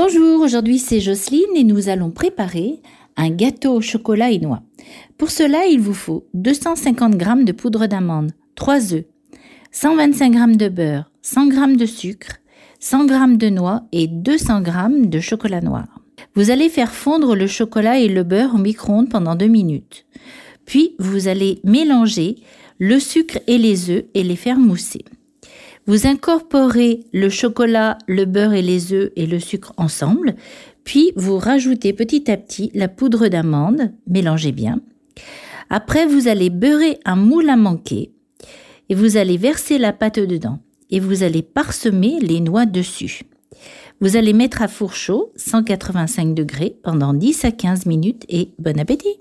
Bonjour, aujourd'hui c'est Jocelyne et nous allons préparer un gâteau au chocolat et noix. Pour cela, il vous faut 250 g de poudre d'amande, 3 œufs, 125 g de beurre, 100 g de sucre, 100 g de noix et 200 g de chocolat noir. Vous allez faire fondre le chocolat et le beurre au micro-ondes pendant 2 minutes. Puis vous allez mélanger le sucre et les œufs et les faire mousser. Vous incorporez le chocolat, le beurre et les œufs et le sucre ensemble, puis vous rajoutez petit à petit la poudre d'amande, mélangez bien. Après, vous allez beurrer un moule à manquer et vous allez verser la pâte dedans et vous allez parsemer les noix dessus. Vous allez mettre à four chaud, 185 degrés, pendant 10 à 15 minutes et bon appétit